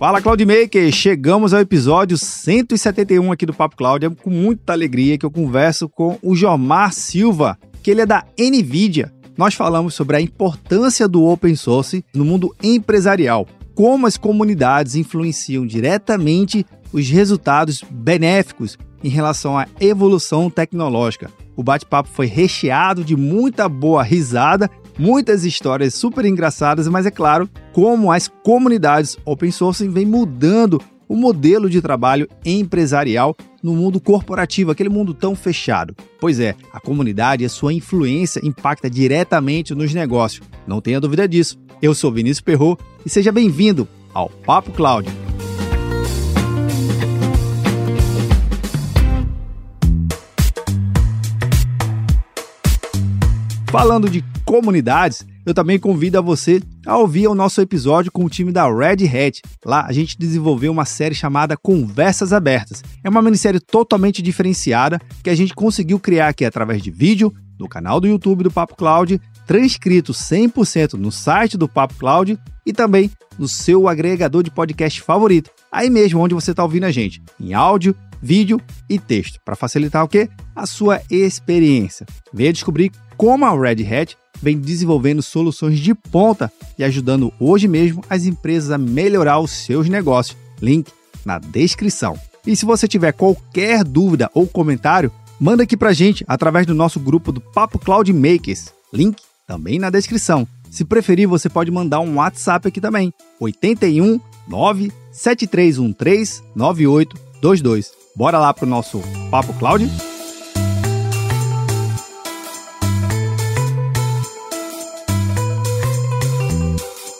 Fala Cloudmaker, chegamos ao episódio 171 aqui do Papo Cloud. É com muita alegria que eu converso com o Jomar Silva, que ele é da Nvidia. Nós falamos sobre a importância do open source no mundo empresarial, como as comunidades influenciam diretamente os resultados benéficos em relação à evolução tecnológica. O bate-papo foi recheado de muita boa risada, muitas histórias super engraçadas, mas é claro, como as comunidades open source vêm mudando o modelo de trabalho empresarial no mundo corporativo, aquele mundo tão fechado. Pois é, a comunidade e a sua influência impacta diretamente nos negócios. Não tenha dúvida disso. Eu sou Vinícius Perro e seja bem-vindo ao Papo Cloud. Falando de comunidades, eu também convido a você a ouvir o nosso episódio com o time da Red Hat. Lá a gente desenvolveu uma série chamada Conversas Abertas. É uma minissérie totalmente diferenciada que a gente conseguiu criar aqui através de vídeo, no canal do YouTube do Papo Cloud, transcrito 100% no site do Papo Cloud e também no seu agregador de podcast favorito, aí mesmo onde você está ouvindo a gente, em áudio, vídeo e texto, para facilitar o quê? A sua experiência. Venha descobrir como a Red Hat vem desenvolvendo soluções de ponta e ajudando hoje mesmo as empresas a melhorar os seus negócios. Link na descrição. E se você tiver qualquer dúvida ou comentário, manda aqui pra gente através do nosso grupo do Papo Cloud Makers. Link também na descrição. Se preferir, você pode mandar um WhatsApp aqui também. 81 97313 9822. Bora lá pro nosso Papo Cloud?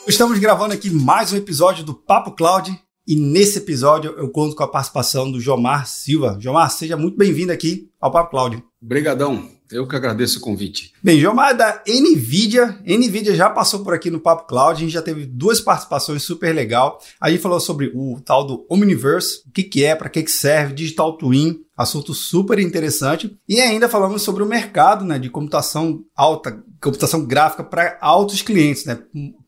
Estamos gravando aqui mais um episódio do Papo Cloud e nesse episódio eu conto com a participação do Jomar Silva. Jomar, seja muito bem-vindo aqui ao Papo Cloud. Obrigadão, eu que agradeço o convite. Bem, Jomar é da NVIDIA. NVIDIA já passou por aqui no Papo Cloud, a gente já teve duas participações super legal. A gente falou sobre o tal do Omniverse, o que, que é, para que, que serve, Digital Twin, assunto super interessante. E ainda falamos sobre o mercado né, de computação alta, computação gráfica para altos clientes, né,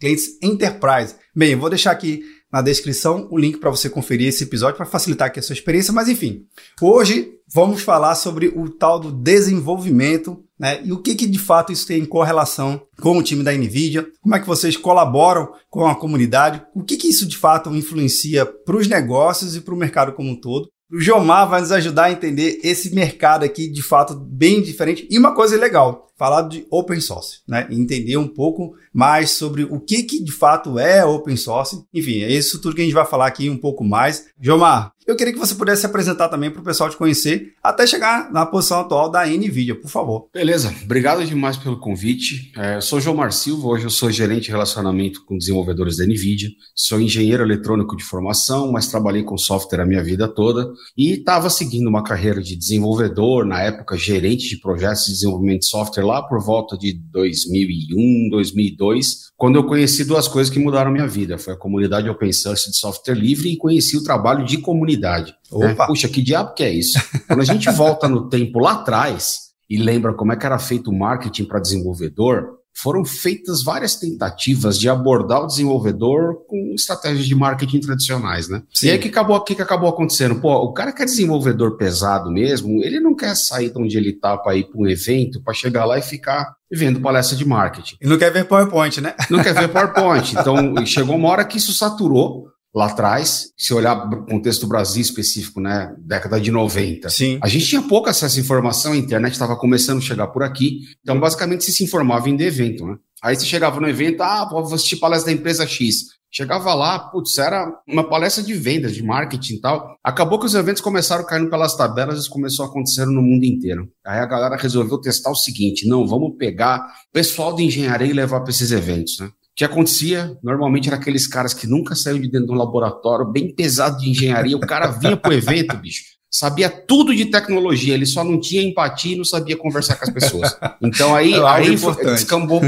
clientes enterprise. Bem, eu vou deixar aqui na descrição o link para você conferir esse episódio para facilitar aqui a sua experiência, mas enfim. Hoje vamos falar sobre o tal do desenvolvimento né? E o que, que de fato isso tem em correlação com o time da NVIDIA? Como é que vocês colaboram com a comunidade? O que, que isso de fato influencia para os negócios e para o mercado como um todo? O Jomar vai nos ajudar a entender esse mercado aqui de fato bem diferente. E uma coisa legal, falar de open source, né? Entender um pouco mais sobre o que, que de fato é open source. Enfim, é isso tudo que a gente vai falar aqui um pouco mais. Jomar, eu queria que você pudesse se apresentar também para o pessoal te conhecer, até chegar na posição atual da NVIDIA, por favor. Beleza, obrigado demais pelo convite. É, sou Jomar Silva, hoje eu sou gerente de relacionamento com desenvolvedores da NVIDIA. Sou engenheiro eletrônico de formação, mas trabalhei com software a minha vida toda e estava seguindo uma carreira de desenvolvedor, na época gerente de projetos de desenvolvimento de software lá por volta de 2001, 2002, quando eu conheci duas coisas que mudaram minha vida. Foi a comunidade open source de software livre e conheci o trabalho de comunidade. Né? Puxa, que diabo que é isso? Quando a gente volta no tempo lá atrás e lembra como é que era feito o marketing para desenvolvedor, foram feitas várias tentativas de abordar o desenvolvedor com estratégias de marketing tradicionais, né? Sim. E aí que acabou, que, que acabou acontecendo? Pô, o cara que é desenvolvedor pesado mesmo, ele não quer sair de onde ele está para ir para um evento, para chegar lá e ficar vendo palestra de marketing. E não quer ver PowerPoint, né? Não quer ver PowerPoint. Então, chegou uma hora que isso saturou lá atrás, se olhar o contexto do Brasil específico, né, década de 90, Sim. a gente tinha pouco acesso à informação, a internet estava começando a chegar por aqui, então basicamente se se informava em evento, né? Aí você chegava no evento, ah, vou assistir palestra da empresa X. Chegava lá, putz, era uma palestra de vendas, de marketing e tal. Acabou que os eventos começaram caindo pelas tabelas e começou a acontecer no mundo inteiro. Aí a galera resolveu testar o seguinte: não, vamos pegar pessoal de engenharia e levar para esses eventos, né? O que acontecia normalmente era aqueles caras que nunca saíram de dentro de um laboratório bem pesado de engenharia. O cara vinha pro evento, bicho, sabia tudo de tecnologia, ele só não tinha empatia e não sabia conversar com as pessoas. Então aí, é aí descambou,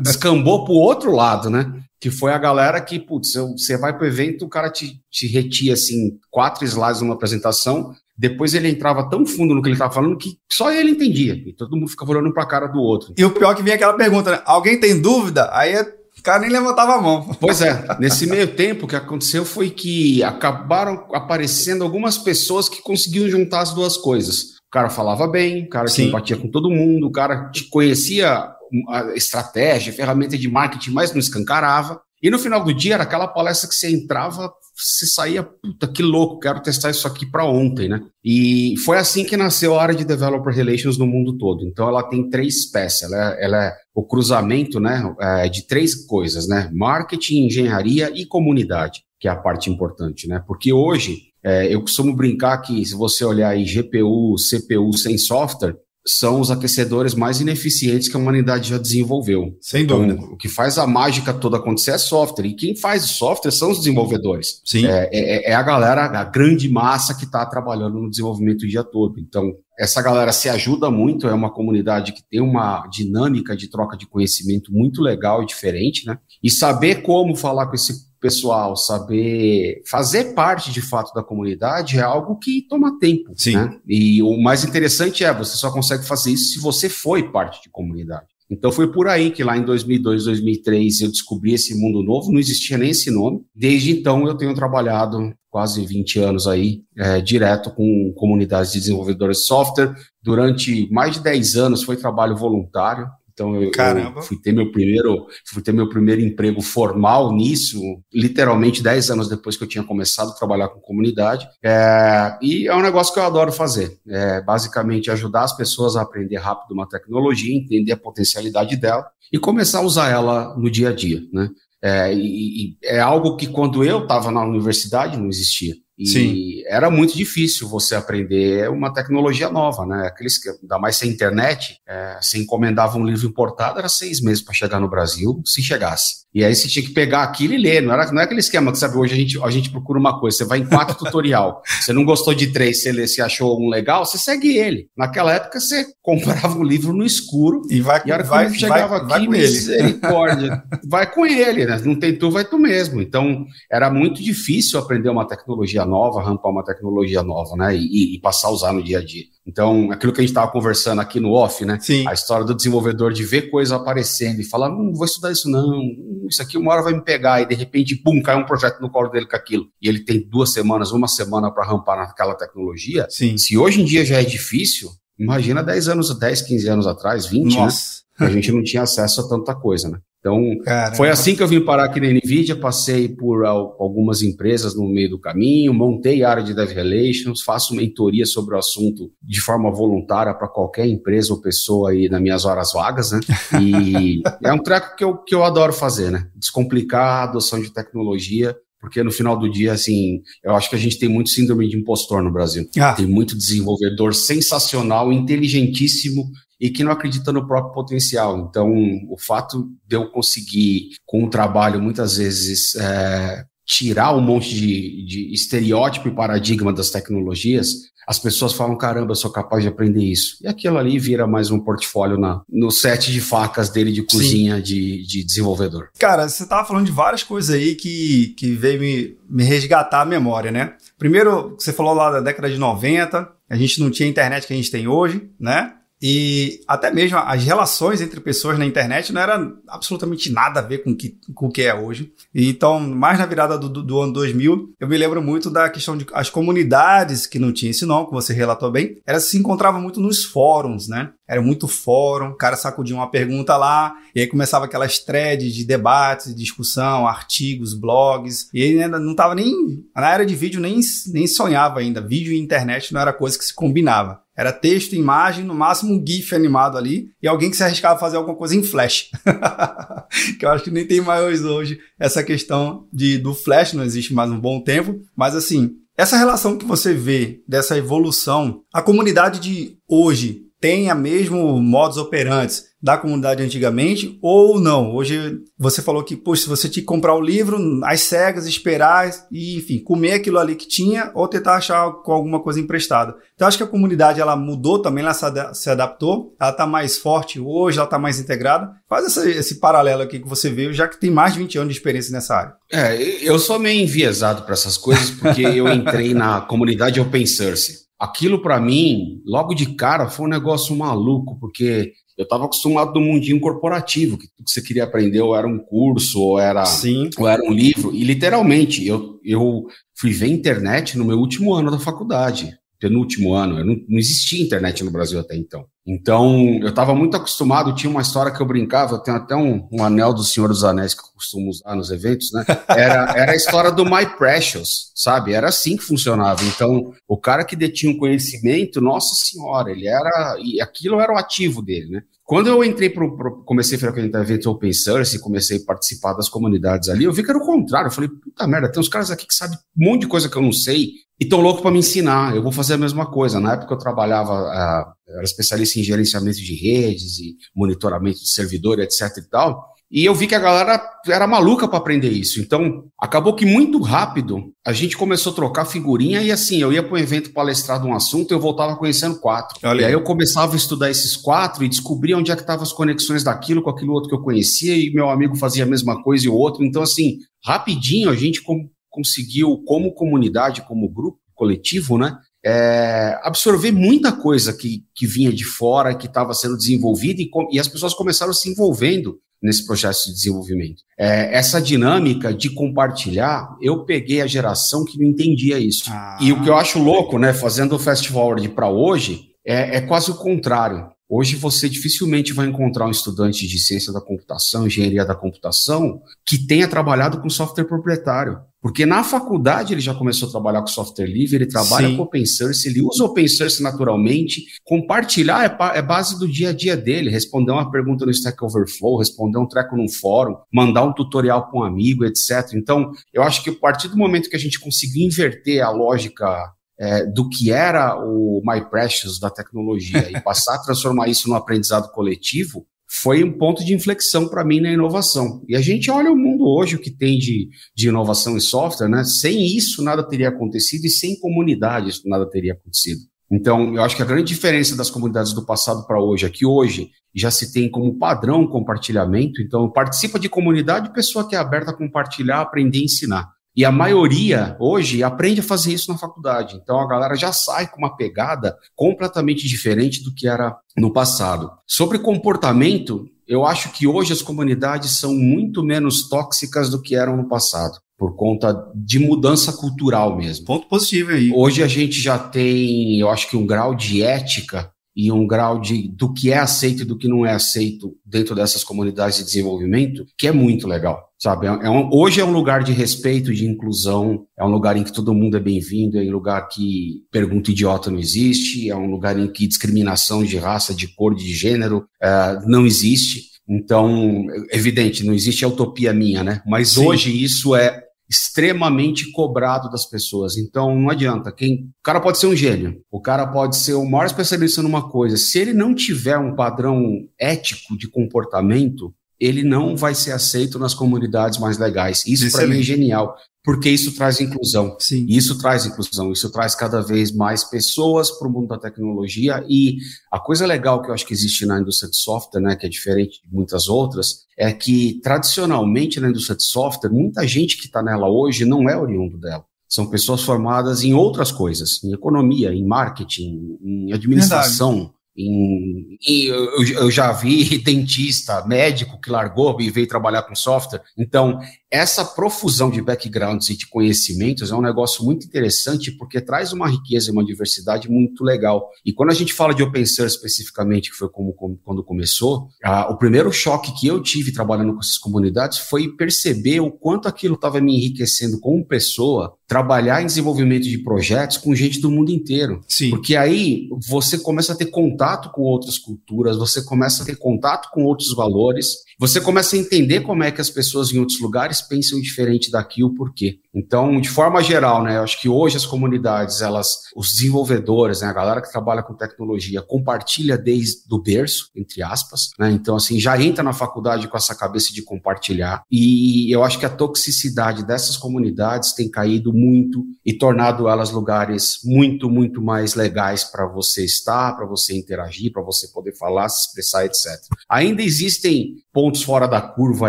descambou pro outro lado, né? Que foi a galera que, putz, você vai pro evento, o cara te, te retia assim, quatro slides numa apresentação, depois ele entrava tão fundo no que ele estava falando que só ele entendia. E todo mundo ficava olhando para a cara do outro. E o pior é que vinha aquela pergunta, né? Alguém tem dúvida? Aí é O cara nem levantava a mão. Pois é, nesse meio tempo o que aconteceu foi que acabaram aparecendo algumas pessoas que conseguiam juntar as duas coisas. O cara falava bem, o cara Sim. empatia com todo mundo, o cara conhecia a estratégia, a ferramenta de marketing, mas não escancarava. E no final do dia era aquela palestra que você entrava, você saía, puta, que louco, quero testar isso aqui para ontem, né? E foi assim que nasceu a área de Developer Relations no mundo todo. Então ela tem três peças, ela é, ela é o cruzamento, né, é, de três coisas, né? Marketing, engenharia e comunidade, que é a parte importante, né? Porque hoje é, eu costumo brincar que se você olhar aí GPU, CPU sem software, são os aquecedores mais ineficientes que a humanidade já desenvolveu. Sem dúvida. Então, o que faz a mágica toda acontecer é software. E quem faz o software são os desenvolvedores. Sim. É, é, é a galera, a grande massa que está trabalhando no desenvolvimento o dia todo. Então, essa galera se ajuda muito, é uma comunidade que tem uma dinâmica de troca de conhecimento muito legal e diferente, né? E saber como falar com esse pessoal, saber fazer parte de fato da comunidade é algo que toma tempo. Sim. Né? E o mais interessante é, você só consegue fazer isso se você foi parte de comunidade. Então foi por aí que lá em 2002, 2003 eu descobri esse mundo novo, não existia nem esse nome. Desde então eu tenho trabalhado quase 20 anos aí, é, direto com comunidades de desenvolvedores de software. Durante mais de 10 anos foi trabalho voluntário, então eu, eu, fui ter meu primeiro, fui ter meu primeiro emprego formal nisso, literalmente 10 anos depois que eu tinha começado a trabalhar com comunidade. É, e é um negócio que eu adoro fazer. É basicamente ajudar as pessoas a aprender rápido uma tecnologia, entender a potencialidade dela e começar a usar ela no dia a dia, né? É, e, e é algo que quando eu estava na universidade não existia. E Sim. era muito difícil você aprender uma tecnologia nova, né? Aqueles que, ainda mais sem internet, é, você encomendava um livro importado, era seis meses para chegar no Brasil, se chegasse. E aí você tinha que pegar aquilo e ler. Não, era, não é aquele esquema que, sabe, hoje a gente, a gente procura uma coisa, você vai em quatro tutorial. Você não gostou de três, você lê, se achou um legal, você segue ele. Naquela época você comprava um livro no escuro e vai e a hora vai, que chegava vai, aqui, vai misericórdia. vai com ele, né? Não tem tu, vai tu mesmo. Então, era muito difícil aprender uma tecnologia nova, rampar uma tecnologia nova, né? E, e passar a usar no dia a dia. Então, aquilo que a gente estava conversando aqui no off, né? Sim. A história do desenvolvedor de ver coisa aparecendo e falar, não vou estudar isso não, isso aqui uma hora vai me pegar, e de repente, pum, cai um projeto no colo dele com aquilo. E ele tem duas semanas, uma semana para rampar naquela tecnologia. Sim. Se hoje em dia já é difícil, imagina 10 anos, 10, 15 anos atrás, 20, né? Nossa. né? A gente não tinha acesso a tanta coisa, né? Então, Caramba. foi assim que eu vim parar aqui na NVIDIA, passei por algumas empresas no meio do caminho, montei a área de Dev Relations, faço mentoria sobre o assunto de forma voluntária para qualquer empresa ou pessoa aí nas minhas horas vagas, né? E é um treco que eu, que eu adoro fazer, né? Descomplicar a adoção de tecnologia, porque no final do dia, assim, eu acho que a gente tem muito síndrome de impostor no Brasil. Ah. Tem muito desenvolvedor sensacional, inteligentíssimo, e que não acredita no próprio potencial. Então, o fato de eu conseguir, com o trabalho, muitas vezes, é, tirar um monte de, de estereótipo e paradigma das tecnologias, as pessoas falam: caramba, eu sou capaz de aprender isso. E aquilo ali vira mais um portfólio na, no set de facas dele de cozinha de, de, desenvolvedor. Cara, você estava falando de várias coisas aí que, que veio me, me resgatar a memória, né? Primeiro, você falou lá da década de 90, a gente não tinha a internet que a gente tem hoje, né? E até mesmo as relações entre pessoas na internet não era absolutamente nada a ver com que, o que é hoje. Então, mais na virada do, do, do, ano 2000, eu me lembro muito da questão de as comunidades que não tinham esse nome, que você relatou bem, elas se encontravam muito nos fóruns, né? Era muito fórum, o cara sacudia uma pergunta lá, e aí começava aquelas threads de debates, discussão, artigos, blogs, e ele ainda não estava nem, na área de vídeo nem, nem sonhava ainda, vídeo e internet não era coisa que se combinava. Era texto, imagem, no máximo um GIF animado ali e alguém que se arriscava a fazer alguma coisa em Flash. que eu acho que nem tem mais hoje essa questão de, do Flash, não existe mais um bom tempo. Mas assim, essa relação que você vê dessa evolução, a comunidade de hoje tem a mesmo modus operantes da comunidade antigamente ou não? Hoje você falou que, poxa, se você que comprar o livro às cegas, esperar e, enfim, comer aquilo ali que tinha ou tentar achar com alguma coisa emprestada. Então, acho que a comunidade ela mudou também, ela se adaptou, ela está mais forte hoje, ela está mais integrada. Faz essa, esse paralelo aqui que você veio, já que tem mais de 20 anos de experiência nessa área. É, eu sou meio enviesado para essas coisas porque eu entrei na comunidade open source. Aquilo para mim, logo de cara, foi um negócio maluco, porque eu estava acostumado do mundinho corporativo, que tudo que você queria aprender ou era um curso, ou era, Sim. ou era um livro. E literalmente, eu, eu fui ver internet no meu último ano da faculdade, penúltimo ano. Não, não, existia internet no Brasil até então. Então, eu estava muito acostumado, tinha uma história que eu brincava, eu tenho até um, um, anel do Senhor dos Anéis que eu costumo usar nos eventos, né? Era, era a história do My Precious, sabe? Era assim que funcionava. Então, o cara que detinha um conhecimento, nossa senhora, ele era. E aquilo era o ativo dele, né? Quando eu entrei pro, pro comecei a frequentar eventos open source e comecei a participar das comunidades ali, eu vi que era o contrário. Eu falei, puta merda, tem uns caras aqui que sabem um monte de coisa que eu não sei e tão louco para me ensinar. Eu vou fazer a mesma coisa. Na época eu trabalhava, uh, era especialista em gerenciamento de redes e monitoramento de servidor, etc e tal. E eu vi que a galera era maluca para aprender isso. Então, acabou que muito rápido a gente começou a trocar figurinha e assim, eu ia para um evento palestrar de um assunto e eu voltava conhecendo quatro. Olha. E aí eu começava a estudar esses quatro e descobria onde é que estavam as conexões daquilo com aquilo outro que eu conhecia e meu amigo fazia a mesma coisa e o outro. Então, assim, rapidinho a gente conseguiu, como comunidade, como grupo coletivo, né? É, absorver muita coisa que, que vinha de fora, que estava sendo desenvolvida, e, e, as pessoas começaram se envolvendo nesse processo de desenvolvimento. É, essa dinâmica de compartilhar, eu peguei a geração que não entendia isso. Ah. E o que eu acho louco, né, fazendo o fast forward para hoje, é, é quase o contrário. Hoje você dificilmente vai encontrar um estudante de ciência da computação, engenharia da computação, que tenha trabalhado com software proprietário. Porque na faculdade ele já começou a trabalhar com software livre, ele trabalha Sim. com open source, ele usa open source naturalmente. Compartilhar é, é, base do dia a dia dele. Responder uma pergunta no Stack Overflow, responder um treco num fórum, mandar um tutorial para um amigo, etc. Então, eu acho que a partir do momento que a gente conseguir inverter a lógica é, do que era o My Precious da tecnologia e passar a transformar isso no aprendizado coletivo, foi um ponto de inflexão para mim na inovação. E a gente olha o mundo hoje, o que tem de, de inovação em software, né? Sem isso nada teria acontecido e sem comunidade nada teria acontecido. Então, eu acho que a grande diferença das comunidades do passado para hoje é que hoje já se tem como padrão compartilhamento. Então, participa de comunidade pessoa que é aberta a compartilhar, aprender e ensinar. E a maioria hoje aprende a fazer isso na faculdade. Então a galera já sai com uma pegada completamente diferente do que era no passado. Sobre comportamento, eu acho que hoje as comunidades são muito menos tóxicas do que eram no passado por conta de mudança cultural mesmo. Ponto positivo aí. Hoje a gente já tem, eu acho que um grau de ética e um grau de do que é aceito e do que não é aceito dentro dessas comunidades de desenvolvimento que é muito legal, sabe? É, é um, hoje é um lugar de respeito, de inclusão, é um lugar em que todo mundo é bem-vindo, é um lugar que pergunta idiota não existe, é um lugar em que discriminação de raça, de cor, de gênero uh, não existe. Então, evidente, não existe a utopia minha, né? Mas Sim. hoje isso é extremamente cobrado das pessoas. Então não adianta. Quem, o cara pode ser um gênio, o cara pode ser o maior especialista numa coisa. Se ele não tiver um padrão ético de comportamento, ele não vai ser aceito nas comunidades mais legais. Isso para mim é genial porque isso traz inclusão. Sim. Isso traz inclusão, isso traz cada vez mais pessoas para o mundo da tecnologia e a coisa legal que eu acho que existe na indústria de software, né, que é diferente de muitas outras, é que tradicionalmente na indústria de software, muita gente que está nela hoje não é oriundo dela. São pessoas formadas em outras coisas, em economia, em marketing, em administração. Verdade. Em, eu, eu, já vi dentista, médico que largou e veio trabalhar com software. Então, essa profusão de backgrounds e de conhecimentos é um negócio muito interessante porque traz uma riqueza e uma diversidade muito legal. E quando a gente fala de open source especificamente, que foi como, como quando começou, o primeiro choque que eu tive trabalhando com essas comunidades foi perceber o quanto aquilo estava me enriquecendo como pessoa, trabalhar em desenvolvimento de projetos com gente do mundo inteiro. Sim. Porque aí você começa a ter contato com outras culturas, você começa a ter contato com outros valores, você começa a entender como é que as pessoas em outros lugares pensam diferente daqui o porquê. Então, de forma geral, né, eu acho que hoje as comunidades, elas, os desenvolvedores, né, a galera que trabalha com tecnologia, compartilha desde o berço, entre aspas, né, então assim, já entra na faculdade com essa cabeça de compartilhar e eu acho que a toxicidade dessas comunidades tem caído muito e tornado elas lugares muito, muito mais legais para você estar, para você interagir, para você poder falar, se expressar, etc. Ainda existem pontos fora da curva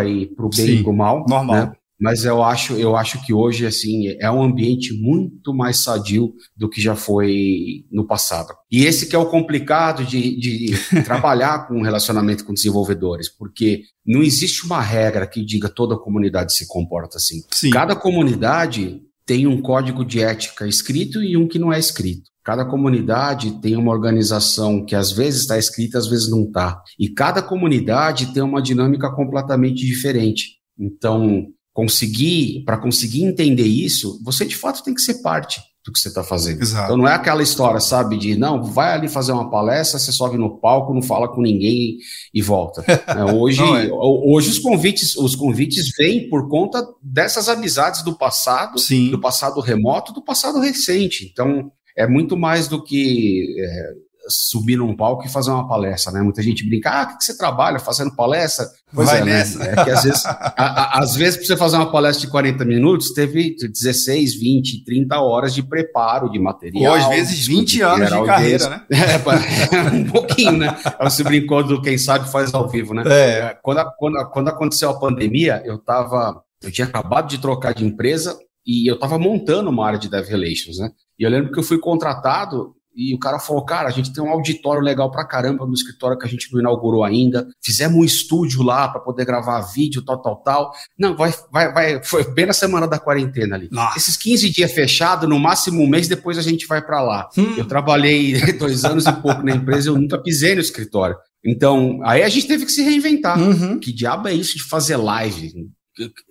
aí para o bem Sim, e para o mal. Normal. Né? Mas eu acho, eu acho que hoje assim é um ambiente muito mais sadio do que já foi no passado. E esse que é o complicado de, de trabalhar com relacionamento com desenvolvedores, porque não existe uma regra que diga toda a comunidade se comporta assim. Sim. Cada comunidade tem um código de ética escrito e um que não é escrito. Cada comunidade tem uma organização que às vezes está escrita, às vezes não está. E cada comunidade tem uma dinâmica completamente diferente. Então, conseguir, para conseguir entender isso, você de fato tem que ser parte do que você está fazendo. Exato. Então não é aquela história, sabe, de não, vai ali fazer uma palestra, você sobe no palco, não fala com ninguém e volta. É, hoje, é. hoje os convites, os convites vêm por conta dessas amizades do passado, Sim. do passado remoto, do passado recente. Então é muito mais do que é, subir num palco e fazer uma palestra, né? Muita gente brinca, ah, o que você trabalha fazendo palestra? Pois Vai é, né? nessa. Né? É que às vezes, a, a, às vezes, para você fazer uma palestra de 40 minutos, teve 16, 20, 30 horas de preparo de material. Ou às vezes 20 anos de carreira, né? É, um pouquinho, né? Você brincou do quem sabe faz ao vivo, né? É. é. Quando, quando, quando aconteceu a pandemia, eu tava. Eu tinha acabado de trocar de empresa e eu estava montando uma área de Dev Relations, né? E eu lembro que eu fui contratado e o cara falou, cara, a gente tem um auditório legal pra caramba no escritório que a gente não inaugurou ainda. Fizemos um estúdio lá para poder gravar vídeo, tal, tal, tal. Não, vai, vai, vai. Foi bem na semana da quarentena ali. Nossa. Esses 15 dias fechado, no máximo um mês, depois a gente vai para lá. Hum. Eu trabalhei dois anos e pouco na empresa, eu nunca pisei no escritório. Então, aí a gente teve que se reinventar. Uhum. Que diabo é isso de fazer live?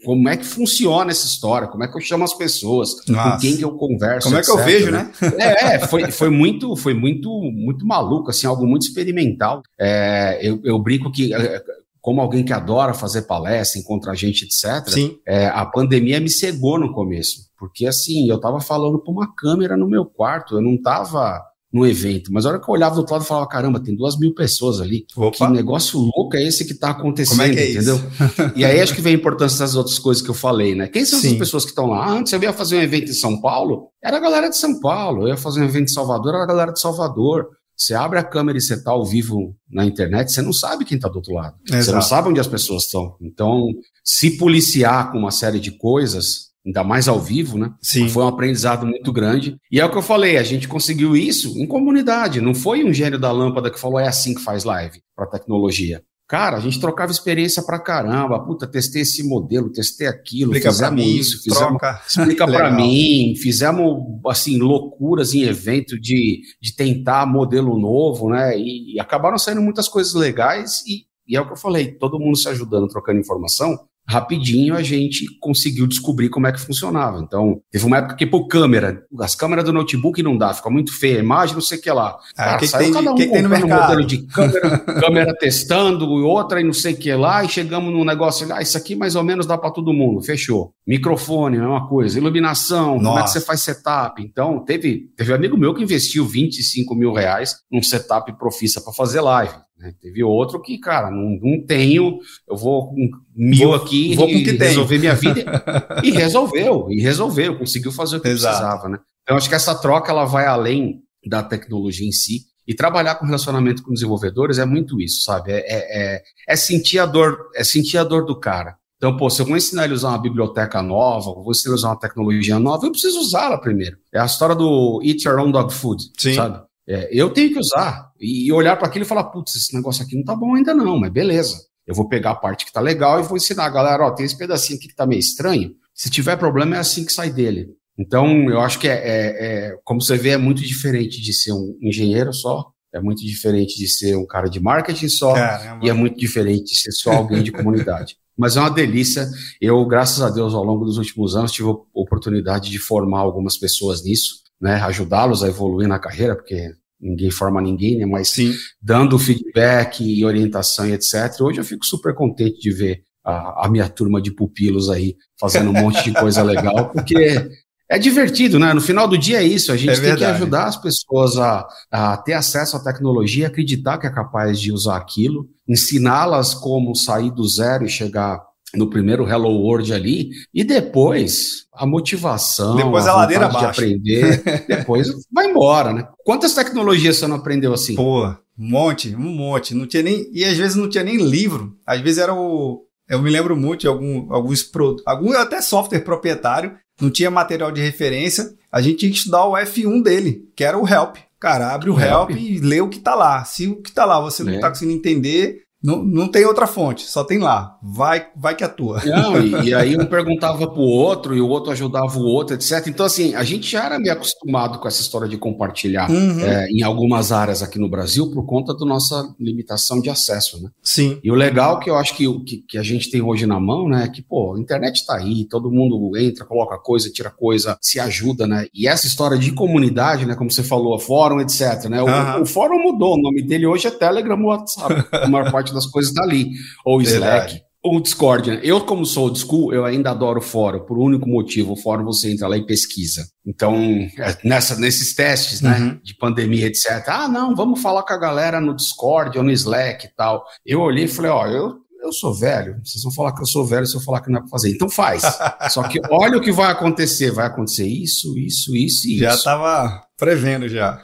Como é que funciona essa história, como é que eu chamo as pessoas, Nossa. com quem que eu converso, como etc, é que eu vejo, né? né? É, é, foi, foi muito, foi muito, muito maluco, assim, algo muito experimental. É, eu, eu brinco que é, como alguém que adora fazer palestra, encontrar gente, etc. Sim. É, a pandemia me cegou no começo, porque assim eu estava falando para uma câmera no meu quarto, eu não estava no evento. Mas a hora que eu olhava do outro lado, eu falava, caramba, tem duas mil pessoas ali. Opa. Que negócio louco é esse que está acontecendo, Como é que é entendeu? Isso? e aí acho que vem a importância das outras coisas que eu falei, né? Quem são Sim. essas pessoas que estão lá? Ah, antes eu ia fazer um evento em São Paulo, era a galera de São Paulo. Eu ia fazer um evento em Salvador, era a galera de Salvador. Você abre a câmera e você está ao vivo na internet, você não sabe quem está do outro lado. Exato. Você não sabe onde as pessoas estão. Então, se policiar com uma série de coisas, ainda mais ao vivo, né? Sim. Foi um aprendizado muito grande. E é o que eu falei, a gente conseguiu isso em comunidade. Não foi um gênio da lâmpada que falou é assim que faz live para tecnologia. Cara, a gente trocava experiência pra caramba. Puta, testei esse modelo, testei aquilo, explica fizemos mim, isso, fizemos, troca. explica para mim, fizemos assim loucuras em evento de, de tentar modelo novo, né? E, e acabaram saindo muitas coisas legais e, e é o que eu falei, todo mundo se ajudando, trocando informação rapidinho a gente conseguiu descobrir como é que funcionava. Então, teve uma época que, pô, câmera, as câmeras do notebook não dá, fica muito feia a imagem, não sei o que lá. Ah, Cara, que saiu tem, cada um que comprando um modelo de câmera, câmera testando, outra e não sei o que lá, e chegamos num negócio, ah, isso aqui mais ou menos dá para todo mundo, fechou. Microfone, é uma coisa, iluminação, Nossa. como é que você faz setup? Então, teve, teve um amigo meu que investiu 25 mil reais num setup profissa para fazer live. Né? Teve outro que, cara, não, não tenho, eu vou com mil vou, aqui vou e resolver minha vida. e resolveu, e resolveu, conseguiu fazer o que Exato. precisava, né? Então, acho que essa troca ela vai além da tecnologia em si. E trabalhar com relacionamento com desenvolvedores é muito isso, sabe? É, é, é, é sentir a dor, é sentir a dor do cara. Então, pô, se eu vou ensinar ele a usar uma biblioteca nova, vou ensinar ele a usar uma tecnologia nova, eu preciso usá-la primeiro. É a história do eat your own dog food, Sim. sabe? É, eu tenho que usar e olhar para aquilo e falar, putz, esse negócio aqui não tá bom ainda não, mas beleza. Eu vou pegar a parte que tá legal e vou ensinar a galera, ó, tem esse pedacinho aqui que tá meio estranho. Se tiver problema, é assim que sai dele. Então, eu acho que é, é, é como você vê, é muito diferente de ser um engenheiro só, é muito diferente de ser um cara de marketing só, Caramba. e é muito diferente de ser só alguém de comunidade. Mas é uma delícia. Eu, graças a Deus, ao longo dos últimos anos, tive a oportunidade de formar algumas pessoas nisso, né, ajudá-los a evoluir na carreira, porque ninguém forma ninguém, né? Mas Sim. dando feedback e orientação e etc. Hoje eu fico super contente de ver a, a minha turma de pupilos aí fazendo um monte de coisa legal, porque é divertido, né? No final do dia é isso. A gente é tem que ajudar as pessoas a, a ter acesso à tecnologia, acreditar que é capaz de usar aquilo, ensiná-las como sair do zero e chegar no primeiro Hello World ali, e depois a motivação, depois a, a ladeira de aprender, depois vai embora, né? Quantas tecnologias você não aprendeu assim? Pô, um monte, um monte. Não tinha nem. E às vezes não tinha nem livro. Às vezes era o. Eu me lembro muito de algum, alguns algum até software proprietário, não tinha material de referência, a gente tinha que estudar o F1 dele, que era o help. Cara, abre o, o help. help. e lê o que tá lá. Se o que tá lá você não é. tá conseguindo entender, não, não tem outra fonte, só tem lá. Vai, vai que atua. Não, e, e, aí um perguntava pro outro e o outro ajudava o outro, etc. Então, assim, a gente já era meio acostumado com essa história de compartilhar uhum. é, em algumas áreas aqui no Brasil por conta da nossa limitação de acesso, né? Sim. E o legal que eu acho que, que, que a gente tem hoje na mão, né, é que, pô, a internet tá aí, todo mundo entra, coloca coisa, tira coisa, se ajuda, né? E essa história de comunidade, né, como você falou, fórum, etc, né? O, uhum. o fórum mudou, o nome dele hoje é Telegram ou WhatsApp, a maior parte parte das coisas está ali. Ou Slack, ou Discord. Né? Eu, como sou old school, eu ainda adoro o fórum, por um único motivo. O fórum você entra lá e pesquisa. Então, é, nessa, nesses testes, né, uhum. de pandemia, etc. Ah, não, vamos falar com a galera no Discord ou no Slack e tal. Eu olhei e falei, ó, eu eu sou velho, vocês vão falar que eu sou velho se eu falar que não é para fazer. Então faz. Só que olha o que vai acontecer. Vai acontecer isso, isso, isso e já isso. Já estava prevendo já.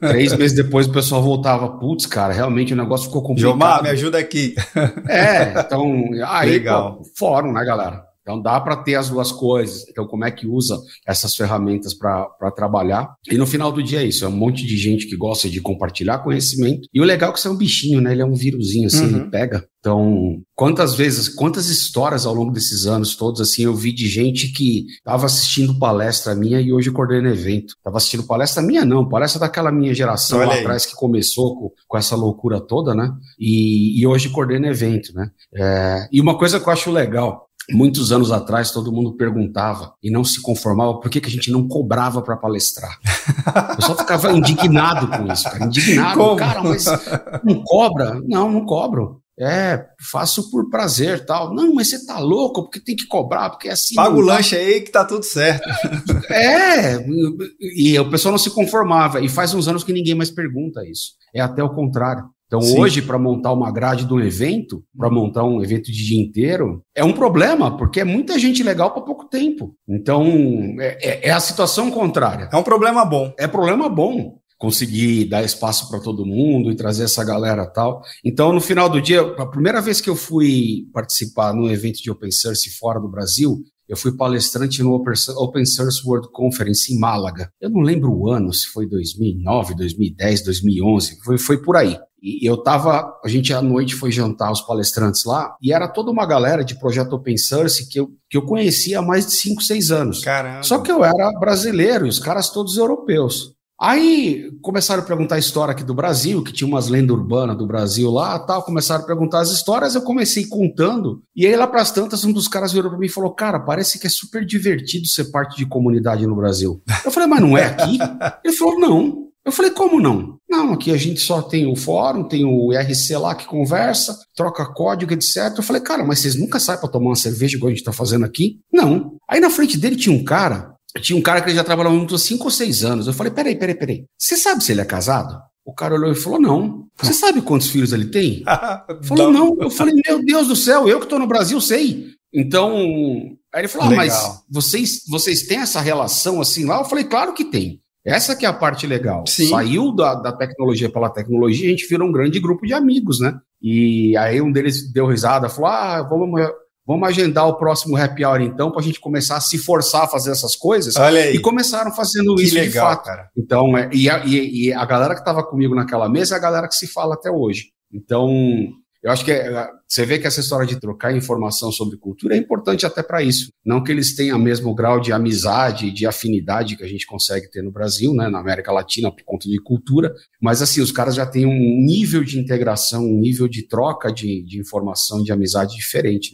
Três meses depois o pessoal voltava, putz, cara, realmente o negócio ficou complicado. Jomar, me ajuda aqui. É, então, aí, Legal. Pô, fórum, né, galera? Então dá para ter as duas coisas. Então, como é que usa essas ferramentas para trabalhar? E no final do dia é isso: é um monte de gente que gosta de compartilhar conhecimento. E o legal é que você é um bichinho, né? Ele é um vírusinho, assim, uhum. ele pega. Então, quantas vezes, quantas histórias ao longo desses anos todos, assim, eu vi de gente que estava assistindo palestra minha e hoje coordena evento. Estava assistindo palestra minha, não, palestra daquela minha geração lá atrás que começou com, com, essa loucura toda, né? E, e hoje coordena evento, né? É, e uma coisa que eu acho legal, Muitos anos atrás, todo mundo perguntava e não se conformava por que, que a gente não cobrava para palestrar. Eu só ficava indignado com isso, cara. Indignado. Como? Cara, mas não cobra? Não, não cobro. É, faço por prazer tal. Não, mas você tá louco, porque tem que cobrar, porque é assim. Paga o lanche aí que tá tudo certo. É, e o pessoal não se conformava. E faz uns anos que ninguém mais pergunta isso. É até o contrário. Então, Sim. hoje, para montar uma grade de um evento, para montar um evento de dia inteiro, é um problema, porque é muita gente legal para pouco tempo. Então, é, é, é, a situação contrária. É um problema bom. É problema bom conseguir dar espaço para todo mundo e trazer essa galera tal. Então, no final do dia, a primeira vez que eu fui participar num evento de open source fora do Brasil, eu fui palestrante no Open Source World Conference em Málaga. Eu não lembro o ano, se foi 2009, 2010, 2011, foi, foi por aí. E eu tava, a gente à noite foi jantar os palestrantes lá, e era toda uma galera de projeto open source que eu, que eu conhecia há mais de 5, 6 anos. Caramba. Só que eu era brasileiro e os caras todos europeus. Aí começaram a perguntar a história aqui do Brasil, que tinha umas lendas urbanas do Brasil lá, tal. Começaram a perguntar as histórias, eu comecei contando. E aí lá para as tantas, um dos caras virou para mim e falou: "Cara, parece que é super divertido ser parte de comunidade no Brasil". Eu falei: "Mas não é aqui?". Ele falou: "Não". Eu falei, como não? Não, aqui a gente só tem o fórum, tem o IRC lá que conversa, troca código, etc. Eu falei, cara, mas vocês nunca saem para tomar uma cerveja igual a gente tá fazendo aqui? Não. Aí na frente dele tinha um cara, tinha um cara que ele já trabalhava junto há cinco ou seis anos. Eu falei, peraí, peraí, peraí. Você sabe se ele é casado? O cara olhou e falou, não. Você sabe quantos filhos ele tem? Falou, não. Eu falei, meu Deus do céu, eu que tô no Brasil sei. Então, aí ele falou, ah, mas vocês, vocês têm essa relação assim lá? Eu falei, claro que tem. Essa que é a parte legal. Sim. Saiu da, da tecnologia pela tecnologia, a gente virou um grande grupo de amigos, né? E aí um deles deu risada, falou: ah, vamos, vamos agendar o próximo happy hour então, para a gente começar a se forçar a fazer essas coisas. Olha aí. E começaram fazendo que isso legal, de fato. Cara. Então, é, e, a, e, e a galera que estava comigo naquela mesa é a galera que se fala até hoje. Então, eu acho que é, você vê que essa história de trocar informação sobre cultura é importante até para isso. Não que eles tenham o mesmo grau de amizade, de afinidade que a gente consegue ter no Brasil, né, na América Latina, por conta de cultura, mas assim, os caras já têm um nível de integração, um nível de troca de, de informação, de amizade diferente.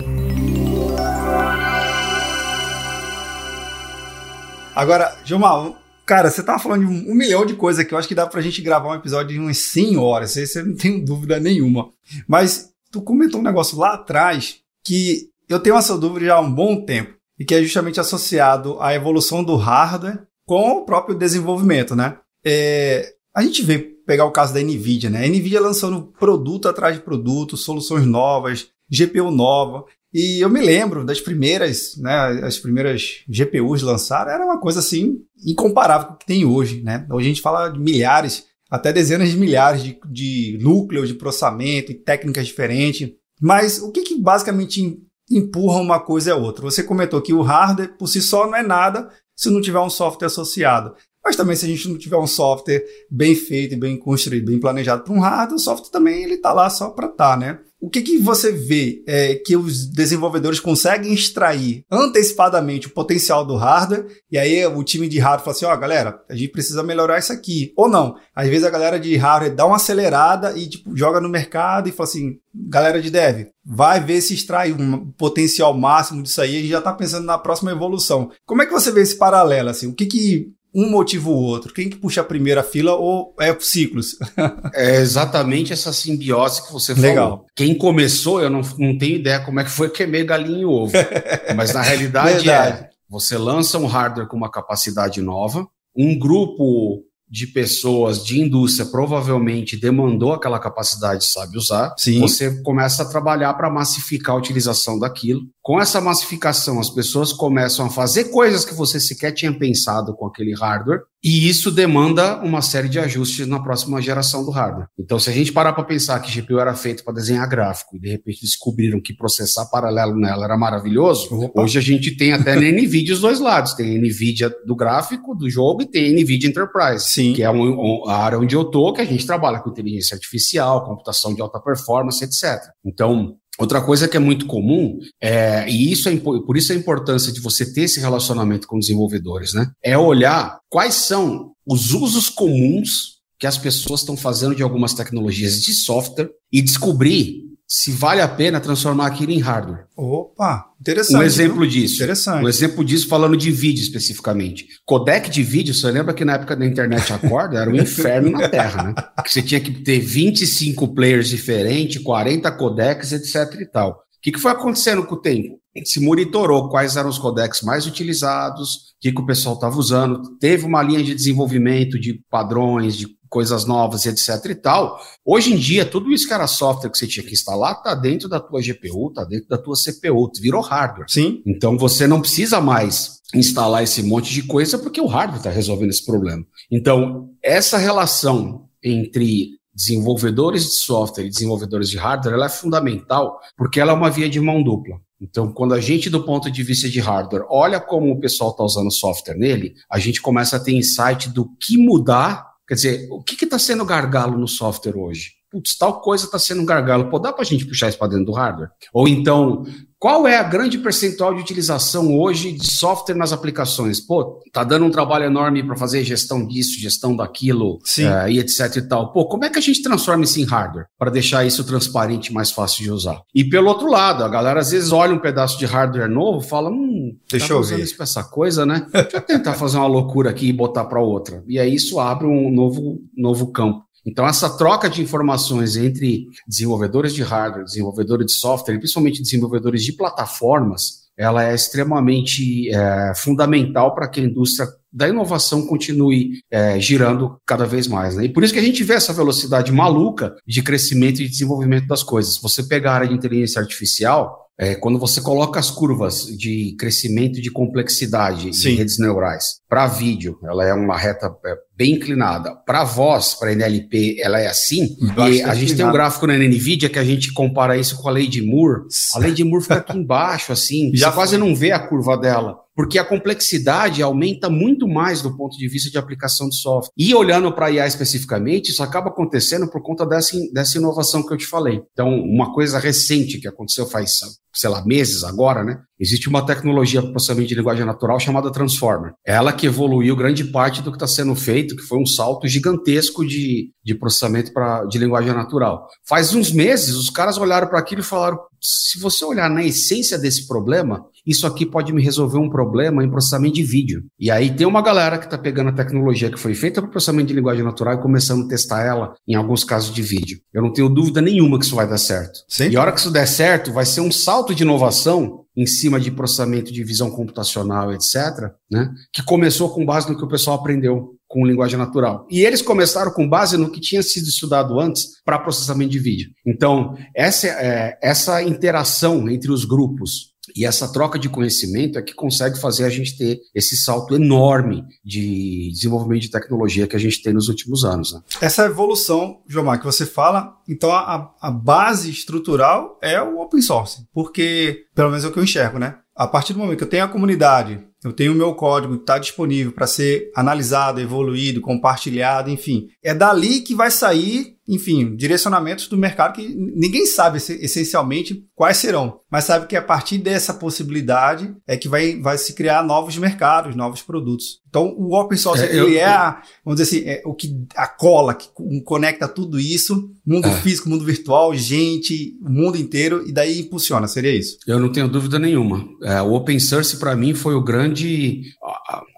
Agora, Gilmar, Cara, você tava falando de um, milhão de coisas aqui. Eu acho que dá pra gente gravar um episódio de umas 100 horas. Você não tem dúvida nenhuma. Mas tu comentou um negócio lá atrás que eu tenho essa dúvida já há um bom tempo. E que é justamente associado à evolução do hardware com o próprio desenvolvimento, né? É, a gente vê pegar o caso da NVIDIA, né? A NVIDIA lançando produto atrás de produto, soluções novas, GPU nova. E eu me lembro das primeiras, né, as primeiras GPUs lançaram, era uma coisa assim incomparável com o que tem hoje, né? Hoje a gente fala de milhares, até dezenas de milhares de, de núcleos de processamento e técnicas diferentes. Mas o que, que basicamente empurram uma coisa a outra. Você comentou que o hardware por si só não é nada se não tiver um software associado. Mas também se a gente não tiver um software bem feito, bem construído, bem planejado para um hardware, o software também ele está lá só para estar, tá, né? O que, que você vê é, que os desenvolvedores conseguem extrair antecipadamente o potencial do hardware e aí o time de hardware fala assim, ó, oh, galera, a gente precisa melhorar isso aqui. Ou não, às vezes a galera de hardware dá uma acelerada e tipo, joga no mercado e fala assim, galera de dev, vai ver se extrai um potencial máximo disso aí, a gente já está pensando na próxima evolução. Como é que você vê esse paralelo, assim? O que que um motiva o outro? Quem que puxa a primeira fila ou é ciclos? é exatamente essa simbiose que você falou. Legal. Quem começou, eu não, não tenho ideia como é que foi que meio galinha e ovo. Mas na realidade é, você lança um hardware com uma capacidade nova, um grupo de pessoas de indústria provavelmente demandou aquela capacidade, sabe usar. Sim. Você começa a trabalhar para massificar a utilização daquilo. Com essa massificação, as pessoas começam a fazer coisas que você sequer tinha pensado com aquele hardware, e isso demanda uma série de ajustes na próxima geração do hardware. Então, se a gente parar para pensar que GPU era feito para desenhar gráfico e de repente descobriram que processar paralelo nela era maravilhoso, Opa. hoje a gente tem até na NVIDIA os dois lados. Tem a NVIDIA do gráfico, do jogo, e tem a NVIDIA Enterprise, Sim. Que é um, um, a área onde eu tô, que a gente trabalha com inteligência artificial, computação de alta performance, etc. Então, Outra coisa que é muito comum, é, e isso é, por isso a importância de você ter esse relacionamento com desenvolvedores, né? É olhar quais são os usos comuns que as pessoas estão fazendo de algumas tecnologias de software e descobrir se vale a pena transformar aquilo em hardware. Opa, interessante. Um exemplo disso. Interessante. Um exemplo disso falando de vídeo especificamente. Codec de vídeo, você lembra que na época da internet acorda era um inferno na Terra, né? Que você tinha que ter 25 players diferentes, 40 codecs, etc e tal. O que, que foi acontecendo com o tempo? Se monitorou quais eram os codecs mais utilizados, o que, que o pessoal estava usando, teve uma linha de desenvolvimento de padrões, de coisas novas e etc e tal. Hoje em dia, tudo isso que era software que você tinha que instalar está dentro da tua GPU, está dentro da tua CPU, virou hardware. Sim. Então você não precisa mais instalar esse monte de coisa porque o hardware está resolvendo esse problema. Então, essa relação entre desenvolvedores de software e desenvolvedores de hardware, ela é fundamental porque ela é uma via de mão dupla. Então, quando a gente, do ponto de vista de hardware, olha como o pessoal está usando software nele, a gente começa a ter insight do que mudar Quer dizer, o que está sendo gargalo no software hoje? Putz, tal coisa está sendo um gargalo. Pô, dá para a gente puxar isso para dentro do hardware? Ou então, qual é a grande percentual de utilização hoje de software nas aplicações? Pô, tá dando um trabalho enorme para fazer gestão disso, gestão daquilo, uh, e etc e tal. Pô, como é que a gente transforma isso em hardware para deixar isso transparente e mais fácil de usar? E pelo outro lado, a galera às vezes olha um pedaço de hardware novo, fala, hum, deixa tá eu ver isso para essa coisa, né? Deixa eu tentar fazer uma loucura aqui e botar para outra. E aí isso abre um novo, novo campo. Então, essa troca de informações entre desenvolvedores de hardware, desenvolvedores de software, principalmente desenvolvedores de plataformas, ela é extremamente é, fundamental para que a indústria da inovação continue é, girando cada vez mais. Né? E por isso que a gente vê essa velocidade maluca de crescimento e desenvolvimento das coisas. Você pegar a área de inteligência artificial, é, quando você coloca as curvas de crescimento de complexidade Sim. de redes neurais para vídeo, ela é uma reta é, bem inclinada. Para voz, para NLP, ela é assim. e a gente tem um gráfico na NVIDIA que a gente compara isso com a lei de Moore. A lei de Moore fica aqui embaixo, assim. Já quase não vê a curva dela porque a complexidade aumenta muito mais do ponto de vista de aplicação de software. E olhando para a IA especificamente, isso acaba acontecendo por conta dessa, dessa inovação que eu te falei. Então, uma coisa recente que aconteceu faz, sei lá, meses agora, né? Existe uma tecnologia para processamento de linguagem natural chamada Transformer. Ela que evoluiu grande parte do que está sendo feito, que foi um salto gigantesco de, de processamento pra, de linguagem natural. Faz uns meses, os caras olharam para aquilo e falaram: se você olhar na essência desse problema, isso aqui pode me resolver um problema em processamento de vídeo. E aí tem uma galera que está pegando a tecnologia que foi feita para processamento de linguagem natural e começando a testar ela em alguns casos de vídeo. Eu não tenho dúvida nenhuma que isso vai dar certo. Sim. E a hora que isso der certo, vai ser um salto de inovação em cima de processamento de visão computacional, etc., né, que começou com base no que o pessoal aprendeu com linguagem natural. E eles começaram com base no que tinha sido estudado antes para processamento de vídeo. Então, essa, é, essa interação entre os grupos E essa troca de conhecimento é que consegue fazer a gente ter esse salto enorme de desenvolvimento de tecnologia que a gente tem nos últimos anos. Né? Essa evolução, Jomar, que você fala, então a, a base estrutural é o open source, porque, pelo menos é o que eu enxergo, né? A partir do momento que eu tenho a comunidade, eu tenho o meu código que está disponível para ser analisado, evoluído, compartilhado, enfim. É dali que vai sair, enfim, direcionamentos do mercado que ninguém sabe essencialmente quais serão, mas sabe que a partir dessa possibilidade é que vai, vai se criar novos mercados, novos produtos. Então, o open source, é, ele eu, é, a, vamos dizer assim, é o que a cola que conecta tudo isso, mundo é. físico, mundo virtual, gente, o mundo inteiro, e daí impulsiona, seria isso? Eu não tenho dúvida nenhuma. É, o open source, para mim, foi o grande,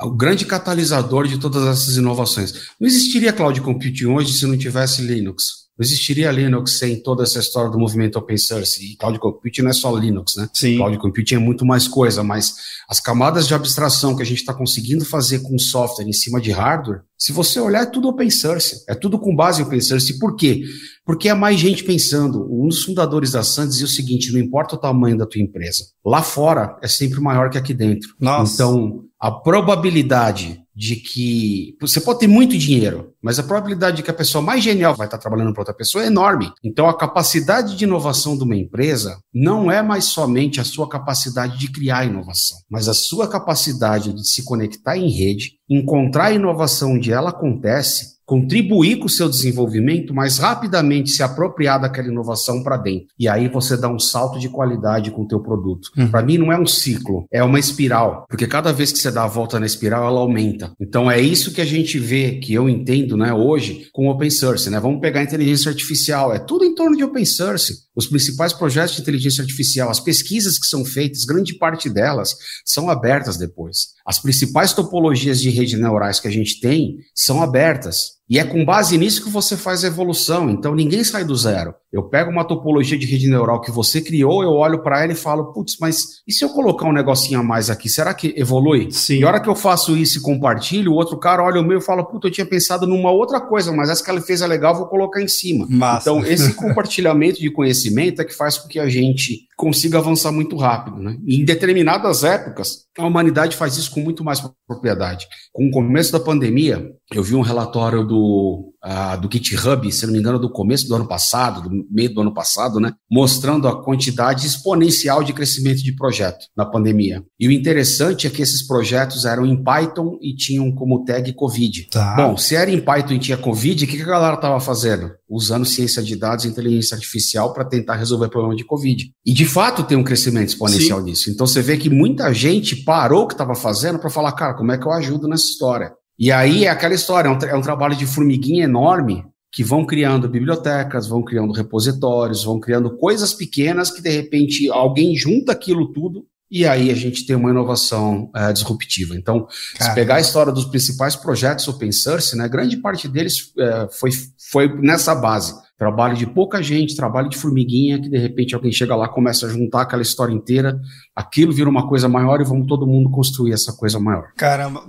o grande catalisador de todas essas inovações. Não existiria cloud computing hoje se não tivesse Linux. Não existiria Linux sem toda essa história do movimento open source. E cloud computing não é só Linux, né? Sim. Cloud computing é muito mais coisa, mas as camadas de abstração que a gente está conseguindo fazer com software em cima de hardware, se você olhar, é tudo open source. É tudo com base em open source. Por quê? Porque é mais gente pensando. Um dos fundadores da Sun dizia o seguinte: não importa o tamanho da tua empresa, lá fora é sempre maior que aqui dentro. Nossa. Então, a probabilidade de que você pode ter muito dinheiro, mas a probabilidade de que a pessoa mais genial vai estar trabalhando para outra pessoa é enorme. Então a capacidade de inovação de uma empresa não é mais somente a sua capacidade de criar inovação, mas a sua capacidade de se conectar em rede, encontrar a inovação onde ela acontece contribuir com o seu desenvolvimento, mas rapidamente se apropriar daquela inovação para dentro. E aí você dá um salto de qualidade com o teu produto. Uhum. Para mim não é um ciclo, é uma espiral, porque cada vez que você dá a volta na espiral, ela aumenta. Então é isso que a gente vê, que eu entendo, né, hoje com open source, né? Vamos pegar a inteligência artificial, é tudo em torno de open source. Os principais projetos de inteligência artificial, as pesquisas que são feitas, grande parte delas são abertas depois. As principais topologias de redes neurais que a gente tem são abertas. E é com base nisso que você faz a evolução. Então ninguém sai do zero. Eu pego uma topologia de rede neural que você criou, eu olho para ela e falo, putz, mas e se eu colocar um negocinho a mais aqui, será que evolui? Sim. E a hora que eu faço isso e compartilho, o outro cara olha o meu e fala, putz, eu tinha pensado numa outra coisa, mas essa que ela fez é legal, vou colocar em cima. Massa. Então esse compartilhamento de conhecimento é que faz com que a gente consiga avançar muito rápido. Né? Em determinadas épocas, a humanidade faz isso com muito mais propriedade. Com o começo da pandemia, eu vi um relatório do, uh, do GitHub, se não me engano, do começo do ano passado, do meio do ano passado, né? Mostrando a quantidade exponencial de crescimento de projeto na pandemia. E o interessante é que esses projetos eram em Python e tinham como tag Covid. Tá. Bom, se era em Python e tinha Covid, o que, que a galera estava fazendo? Usando ciência de dados e inteligência artificial para tentar resolver o problema de Covid. E de fato tem um crescimento exponencial Sim. nisso. Então você vê que muita gente parou o que estava fazendo para falar, cara, como é que eu ajudo nessa história? E aí é aquela história, é um, é um trabalho de formiguinha enorme que vão criando bibliotecas, vão criando repositórios, vão criando coisas pequenas que de repente alguém junta aquilo tudo e aí a gente tem uma inovação é, disruptiva. Então, Caramba. se pegar a história dos principais projetos open source, né, grande parte deles é, foi, foi nessa base. Trabalho de pouca gente, trabalho de formiguinha, que de repente alguém chega lá, começa a juntar aquela história inteira, aquilo vira uma coisa maior e vamos todo mundo construir essa coisa maior. Caramba,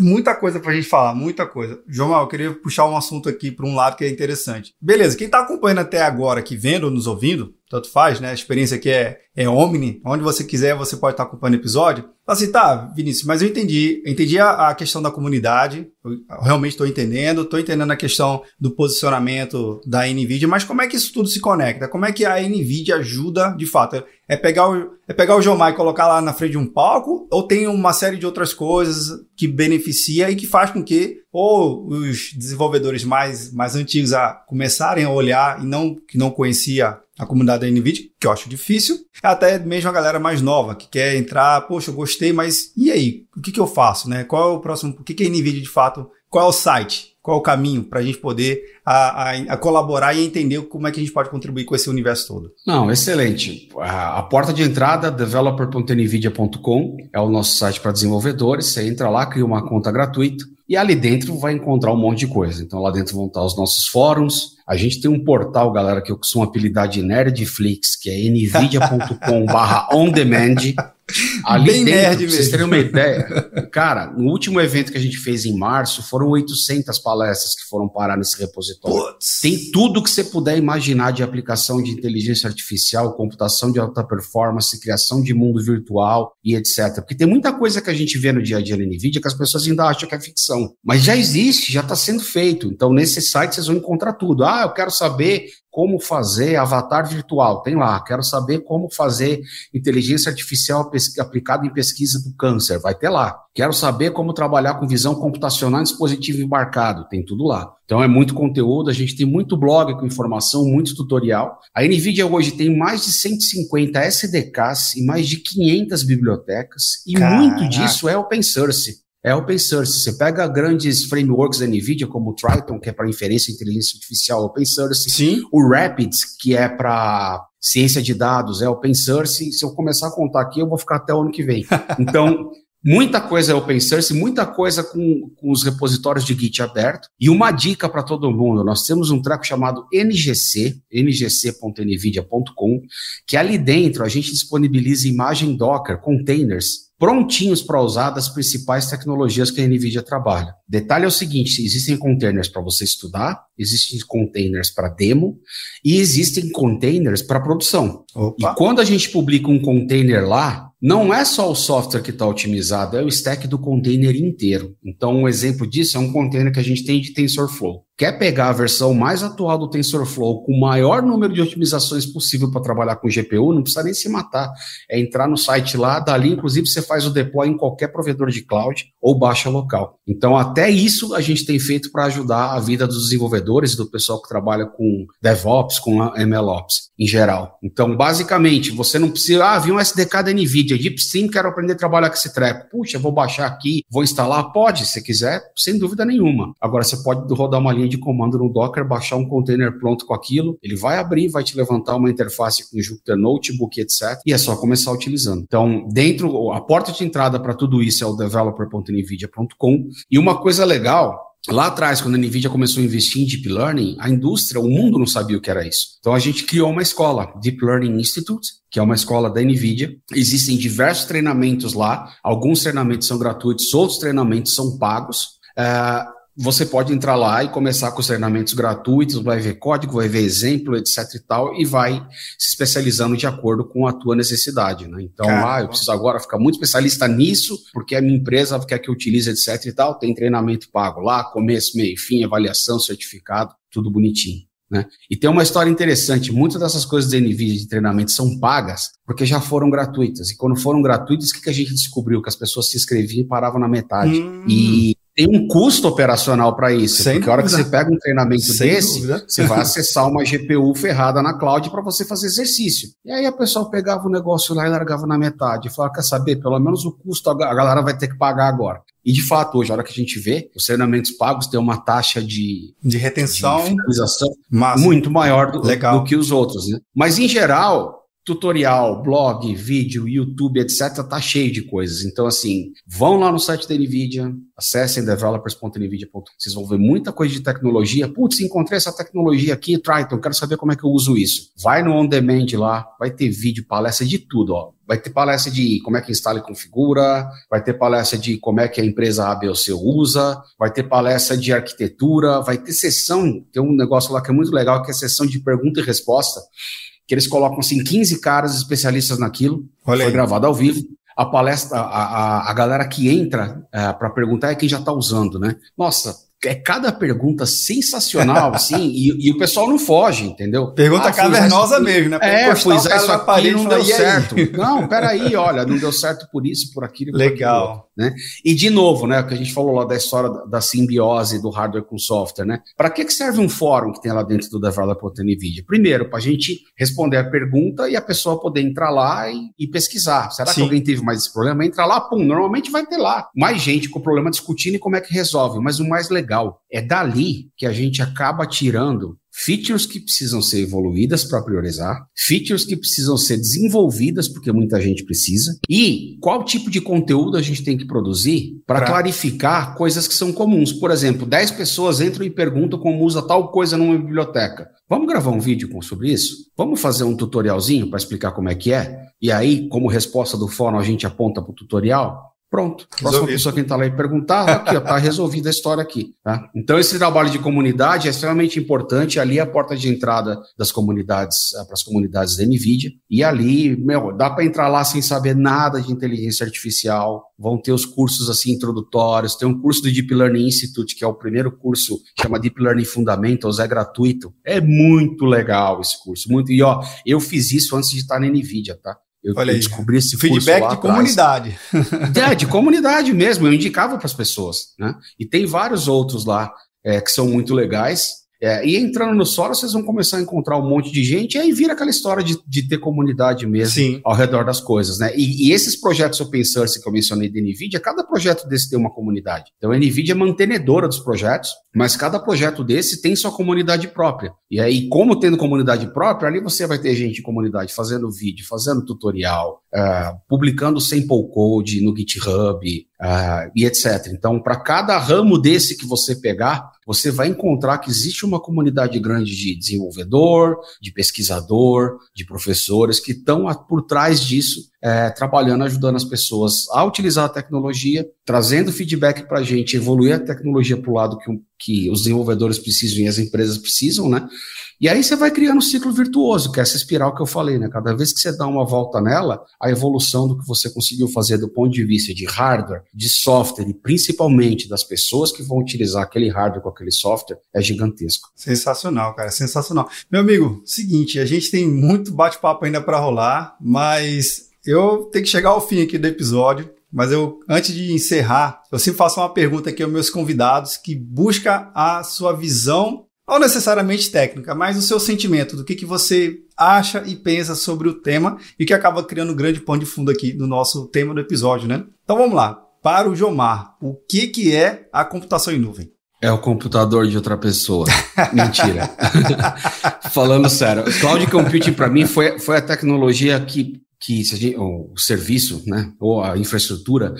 muita coisa pra gente falar, muita coisa. João, eu queria puxar um assunto aqui para um lado que é interessante. Beleza, quem tá acompanhando até agora, aqui vendo ou nos ouvindo, tanto faz, né? A experiência aqui é, é omni, onde você quiser você pode estar acompanhando o episódio. Assim, tá, Vinícius, mas eu entendi, eu entendi a, a questão da comunidade, realmente estou entendendo, estou entendendo a questão do posicionamento da NVIDIA, mas como é que isso tudo se conecta? Como é que a NVIDIA ajuda, de fato? É pegar o, é pegar o Jomai e colocar lá na frente de um palco, ou tem uma série de outras coisas que beneficia e que faz com que ou os desenvolvedores mais, mais antigos a começarem a olhar e não que não conhecia a comunidade da NVIDIA, que eu acho difícil, até mesmo a galera mais nova que quer entrar, poxa, eu gostei, mas e aí? O que, que eu faço, né? Qual é o próximo? O que, que é NVIDIA de fato? Qual é o site? Qual o caminho para a gente poder a, a, a, colaborar e entender como é que a gente pode contribuir com esse universo todo? Não, excelente. A, a porta de entrada, developer.nvidia.com, é o nosso site para desenvolvedores. Você entra lá, cria uma conta gratuita e ali dentro vai encontrar um monte de coisa. Então lá dentro vão estar os nossos fóruns. A gente tem um portal, galera, que eu costumo apelidar de Nerdflix, que é nvidia.com/on-demand. Ali Bem dentro, nerd mesmo. vocês terem uma ideia, cara, no último evento que a gente fez em março, foram 800 palestras que foram parar nesse repositório. Puts. Tem tudo que você puder imaginar de aplicação de inteligência artificial, computação de alta performance, criação de mundo virtual e etc. Porque tem muita coisa que a gente vê no dia a dia na NVIDIA que as pessoas ainda acham que é ficção. Mas já existe, já está sendo feito. Então, nesse site vocês vão encontrar tudo. Ah, eu quero saber como fazer avatar virtual, tem lá. Quero saber como fazer inteligência artificial aplicada em pesquisa do câncer, vai ter lá. Quero saber como trabalhar com visão computacional em dispositivo embarcado, tem tudo lá. Então é muito conteúdo, a gente tem muito blog com informação, muito tutorial. A NVIDIA hoje tem mais de 150 SDKs e mais de 500 bibliotecas, e Caraca. muito disso é open source. É open source. Você pega grandes frameworks da NVIDIA, como o Triton, que é para inferência e inteligência artificial open source. Sim. O Rapids, que é para ciência de dados, é open source. Se eu começar a contar aqui, eu vou ficar até o ano que vem. Então, muita coisa é open source, muita coisa com, com os repositórios de Git aberto. E uma dica para todo mundo: nós temos um treco chamado NGC, ngc.nvidia.com, que ali dentro a gente disponibiliza imagem Docker, containers prontinhos para usar das principais tecnologias que a NVIDIA trabalha. Detalhe é o seguinte: existem containers para você estudar, existem containers para demo e existem containers para produção. Opa. E quando a gente publica um container lá, não é só o software que está otimizado, é o stack do container inteiro. Então, um exemplo disso é um container que a gente tem de TensorFlow. Quer pegar a versão mais atual do TensorFlow com o maior número de otimizações possível para trabalhar com GPU, não precisa nem se matar. É entrar no site lá, dali, inclusive, você faz o deploy em qualquer provedor de cloud ou baixa local. Então, até isso a gente tem feito para ajudar a vida dos desenvolvedores e do pessoal que trabalha com DevOps, com MLOps em geral. Então, basicamente, você não precisa, ah, vi um SDK da NVIDIA NVIDIA, DeepStream, quero aprender a trabalhar com esse treco. Puxa, vou baixar aqui, vou instalar? Pode, se quiser, sem dúvida nenhuma. Agora, você pode rodar uma linha de comando no Docker, baixar um container pronto com aquilo, ele vai abrir, vai te levantar uma interface com Jupyter Notebook, etc. E é só começar utilizando. Então, dentro, a porta de entrada para tudo isso é o developer.nvidia.com. E uma coisa legal Lá atrás, quando a NVIDIA começou a investir em Deep Learning, a indústria, o mundo não sabia o que era isso. Então a gente criou uma escola, Deep Learning Institute, que é uma escola da NVIDIA. Existem diversos treinamentos lá, alguns treinamentos são gratuitos, outros treinamentos são pagos. Uh, você pode entrar lá e começar com os treinamentos gratuitos, vai ver código, vai ver exemplo, etc e tal, e vai se especializando de acordo com a tua necessidade, né? Então, Caramba. ah, eu preciso agora ficar muito especialista nisso, porque a minha empresa quer que eu utilize, etc e tal, tem treinamento pago lá, começo, meio, fim, avaliação, certificado, tudo bonitinho. Né? E tem uma história interessante: muitas dessas coisas da NVIDIA de treinamento são pagas porque já foram gratuitas. E quando foram gratuitas, o que, que a gente descobriu? Que as pessoas se inscreviam e paravam na metade. Hum. E tem um custo operacional para isso. Sem porque a hora que você pega um treinamento Sem desse, dúvida. você vai acessar uma GPU ferrada na cloud para você fazer exercício. E aí a pessoa pegava o negócio lá e largava na metade. E falava, quer saber, pelo menos o custo a galera vai ter que pagar agora. E de fato, hoje, a hora que a gente vê, os treinamentos pagos têm uma taxa de, de retenção de finalização muito maior do, do, que os outros. Né? Mas, em geral, tutorial, blog, vídeo, YouTube, etc., tá cheio de coisas. Então, assim, vão lá no site da NVIDIA, acessem developers.nvidia.com. Vocês vão ver muita coisa de tecnologia. Putz, encontrei essa tecnologia aqui, Triton, quero saber como é que eu uso isso. Vai no On Demand lá, vai ter vídeo, palestra de tudo, ó. Vai ter palestra de como é que instala e configura, vai ter palestra de como é que a empresa A, B ou C usa, vai ter palestra de arquitetura, vai ter sessão, tem um negócio lá que é muito legal, que é sessão de pergunta e resposta que eles colocam assim 15 caras especialistas naquilo. Foi gravado ao vivo. A palestra, a, a, a galera que entra é, para perguntar é quem já está usando, né? Nossa, é cada pergunta sensacional, assim, e, e, o pessoal não foge, entendeu? Pergunta ah, cavernosa mesmo, né? é, foi isso aqui não deu certo. Não, peraí, olha, não deu certo por isso, por aquilo, por Legal. Aquilo, né? E de novo, né, o que a gente falou lá da história da, da simbiose do hardware com software, né? Para que, que serve um fórum que tem lá dentro do Developer.nvidia? Primeiro, para a gente responder a pergunta e a pessoa poder entrar lá e, e pesquisar. Será Sim. que alguém teve mais esse problema? Entra lá, pum, normalmente vai ter lá mais gente com o problema discutindo e como é que resolve, mas o mais legal legal. É dali que a gente acaba tirando features que precisam ser evoluídas para priorizar, features que precisam ser desenvolvidas porque muita gente precisa, e qual tipo de conteúdo a gente tem que produzir para clarificar coisas que são comuns. Por exemplo, 10 pessoas entram e perguntam como usa tal coisa numa biblioteca. Vamos gravar um vídeo sobre isso? Vamos fazer um tutorialzinho para explicar como é que é? e aí, como resposta do fórum, a gente aponta para o tutorial, Pronto. Próxima Resolvido. pessoa que está lá e perguntar, aqui, está resolvida a história aqui. Tá? Então, esse trabalho de comunidade é extremamente importante. Ali é a porta de entrada das comunidades, eh, para as comunidades da NVIDIA. E ali, meu, dá para entrar lá sem saber nada de inteligência artificial. Vão ter os cursos assim introdutórios. Tem um curso do Deep Learning Institute, que é o primeiro curso, chama Deep Learning Fundamentals, é gratuito. É muito legal esse curso. Muito. E ó, eu fiz isso antes de estar na NVIDIA, tá? Eu, Olha aí, descobri esse feedback de comunidade. É, de comunidade mesmo. Eu indicava para as pessoas, né? E tem vários outros lá é, que são muito legais. É, e entrando no solo, vocês vão começar a encontrar um monte de gente, e aí vira aquela história de, de ter comunidade mesmo Sim. ao redor das coisas, né? E, e, esses projetos open source que eu mencionei da NVIDIA, cada projeto desse tem uma comunidade. Então a NVIDIA é mantenedora dos projetos, mas cada projeto desse tem sua comunidade própria. E aí, como tendo comunidade própria, ali você vai ter gente em comunidade fazendo vídeo, fazendo tutorial, uh, publicando sample code no GitHub, uh, e etc. Então, para cada ramo desse que você pegar, você vai encontrar que existe uma comunidade grande de desenvolvedor, de pesquisador, de professores que estão por trás disso, é, trabalhando, ajudando as pessoas a utilizar a tecnologia, trazendo feedback para a gente, evoluir a tecnologia para o lado que, que os desenvolvedores precisam e as empresas precisam, né? E aí você vai criando um ciclo virtuoso, que é essa espiral que eu falei, né? Cada vez que você dá uma volta nela, a evolução do que você conseguiu fazer do ponto de vista de hardware, de software e principalmente das pessoas que vão utilizar aquele hardware com aquele software é gigantesco. Sensacional, cara, sensacional. Meu amigo, seguinte, a gente tem muito bate-papo ainda para rolar, mas eu tenho que chegar ao fim aqui do episódio. Mas eu, antes de encerrar, eu sempre faço uma pergunta aqui aos meus convidados que busca a sua visão não necessariamente técnica, mas o seu sentimento, do que, que você acha e pensa sobre o tema e que acaba criando um grande pano de fundo aqui no nosso tema do episódio, né? Então vamos lá. Para o Jomar, o que, que é a computação em nuvem? É o computador de outra pessoa. Mentira. Falando sério, cloud computing para mim foi, foi a tecnologia que, que gente, o serviço, né, ou a infraestrutura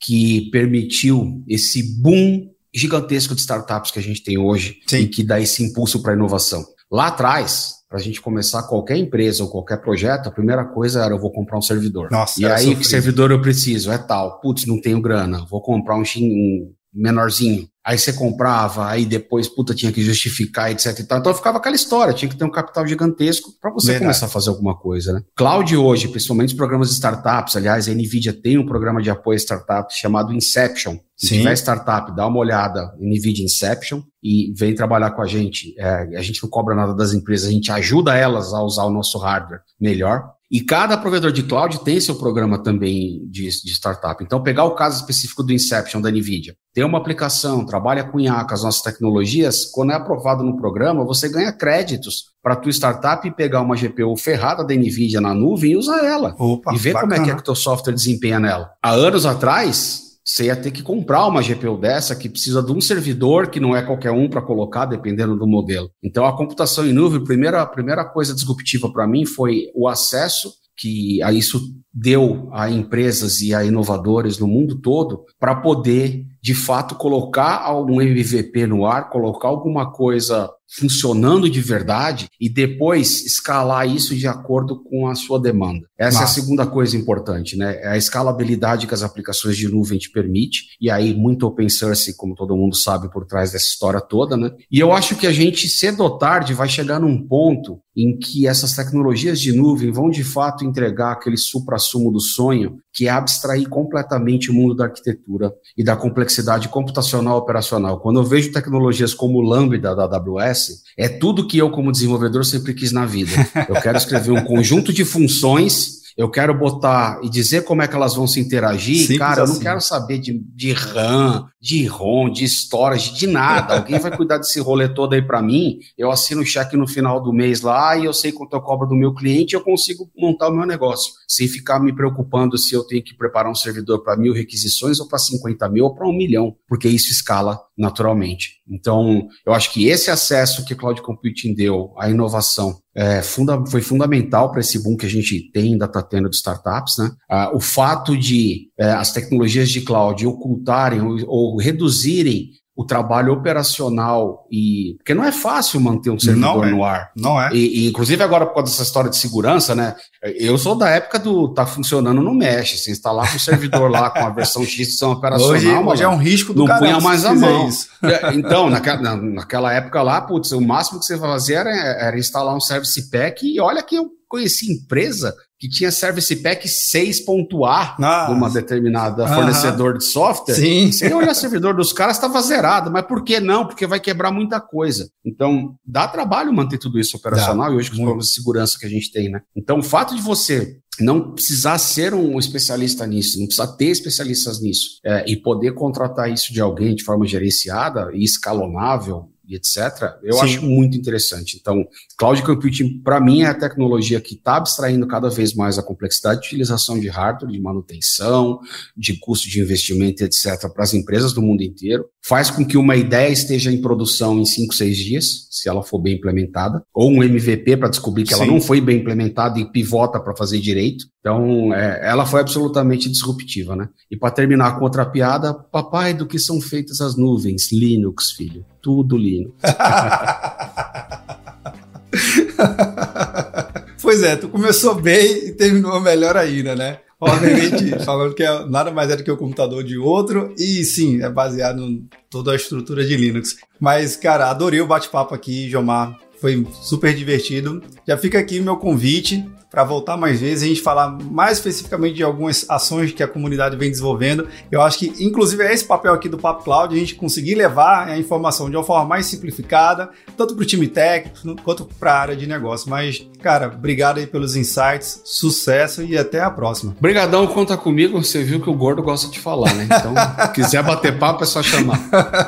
que permitiu esse boom gigantesco de startups que a gente tem hoje Sim. e que dá esse impulso para a inovação. Lá atrás, para a gente começar qualquer empresa ou qualquer projeto, a primeira coisa era eu vou comprar um servidor. Nossa, e aí, sofrido. que servidor eu preciso? É tal. Putz, não tenho grana. Vou comprar um, um menorzinho. Aí você comprava, aí depois, puta, tinha que justificar, etc e tal. Então ficava aquela história, tinha que ter um capital gigantesco para você Verdade. começar a fazer alguma coisa, né? Cloud hoje, principalmente os programas de startups, aliás, a NVIDIA tem um programa de apoio a startups chamado Inception. Se Sim. tiver startup, dá uma olhada NVIDIA Inception e vem trabalhar com a gente. É, a gente não cobra nada das empresas, a gente ajuda elas a usar o nosso hardware melhor. E cada provedor de cloud tem seu programa também de, de, startup. Então, pegar o caso específico do Inception da NVIDIA, tem uma aplicação, trabalha com IA, com as nossas tecnologias, quando é aprovado no programa, você ganha créditos para a tua startup pegar uma GPU ferrada da NVIDIA na nuvem e usar ela. Opa, e ver bacana. como é que, é que o teu software desempenha nela. Há anos atrás, você ia ter que comprar uma GPU dessa que precisa de um servidor que não é qualquer um para colocar, dependendo do modelo. Então, a computação em nuvem, a primeira, a primeira coisa disruptiva para mim foi o acesso que a isso deu a empresas e a inovadores no mundo todo para poder, de fato, colocar algum MVP no ar, colocar alguma coisa funcionando de verdade e depois escalar isso de acordo com a sua demanda. Essa Nossa. é a segunda coisa importante, né? É a escalabilidade que as aplicações de nuvem te permite, e aí muito open source, como todo mundo sabe, por trás dessa história toda, né? E eu acho que a gente, cedo ou tarde, vai chegar num ponto em que essas tecnologias de nuvem vão de fato entregar aquele supra-sumo do sonho, que é abstrair completamente o mundo da arquitetura e da complexidade computacional operacional. Quando eu vejo tecnologias como o Lambda da AWS, é tudo que eu, como desenvolvedor, sempre quis na vida. Eu quero escrever um conjunto de funções eu quero botar e dizer como é que elas vão se interagir, Simples cara, eu não assim. quero saber de, de RAM, de ROM, de storage, de nada. Alguém vai cuidar desse rolê todo aí para mim, eu assino o cheque no final do mês lá e eu sei quanto eu cobro do meu cliente eu consigo montar o meu negócio, sem ficar me preocupando se eu tenho que preparar um servidor para mil requisições ou para 50 mil ou para um milhão, porque isso escala naturalmente. Então, eu acho que esse acesso que Cloud Computing deu à inovação é, funda foi fundamental para esse boom que a gente tem, ainda está tendo de startups. Né? Ah, o fato de é, as tecnologias de cloud ocultarem ou, ou reduzirem o trabalho operacional e porque não é fácil manter um servidor é, no ar. Não é. E, e, inclusive agora por causa dessa história de segurança, né? Eu sou da época do tá funcionando no Mesh. Você instalar um servidor lá com a versão X de sistema operacional. Hoje, hoje é um risco do Não caramba, punha mais se a mão. É, Então, naquela, na- naquela época lá, putz, o máximo que você fazia era, era instalar um Service Pack. E olha que eu conheci empresa que tinha Service Pack 6.A Ah, de uma determinada Aham. fornecedor de software. Sim. Você olha o servidor dos caras, estava zerado. Mas por que não? Porque vai quebrar muita coisa. Então, dá trabalho manter tudo isso operacional. e hoje com os problemas de segurança que a gente tem, né? Então, o fato de você não precisar ser um especialista nisso, não precisar ter especialistas nisso, é, e poder contratar isso de alguém de forma gerenciada e escalonável, e etc., eu Sim. acho muito interessante. Então, Cloud Computing, para mim, é a tecnologia que está abstraindo cada vez mais a complexidade de utilização de hardware, de manutenção, de custo de investimento, etc., para as empresas do mundo inteiro. Faz com que uma ideia esteja em produção em 5, 6 dias, se ela for bem implementada, ou um MVP para descobrir que ela Sim. não foi bem implementada e pivota para fazer direito. Então, é, ela foi absolutamente disruptiva, né? E para terminar com outra piada, papai, do que são feitas as nuvens? Linux, filho. Tudo Linux. pois é, tu começou bem e terminou melhor ainda, né? Obviamente, falando que é nada mais é do que o computador de outro, e sim, é baseado em toda a estrutura de Linux. Mas, cara, adorei o bate-papo aqui, Jomar. Foi super divertido. Já fica aqui meu convite para voltar mais vezes e a gente falar mais especificamente de algumas ações que a comunidade vem desenvolvendo. Eu acho que, inclusive, é esse papel aqui do Papo Cloud, a gente conseguir levar a informação de uma forma mais simplificada, tanto para o time técnico quanto para a área de negócio. Mas, cara, obrigado aí pelos insights, sucesso e até a próxima. Brigadão, conta comigo. Você viu que o gordo gosta de falar, né? Então, se quiser bater papo, é só chamar.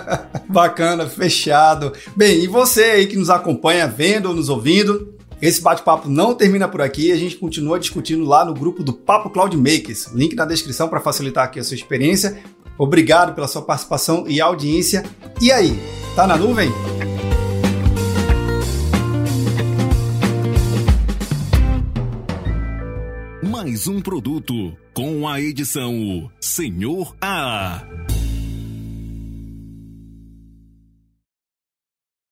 Bacana, fechado. Bem, e você aí que nos acompanha, vendo ou nos ouvindo, esse bate-papo não termina por aqui, a gente continua discutindo lá no grupo do Papo Cloud Makers. Link na descrição para facilitar aqui a sua experiência. Obrigado pela sua participação e audiência. E aí, tá na nuvem? Mais um produto com a edição Senhor A.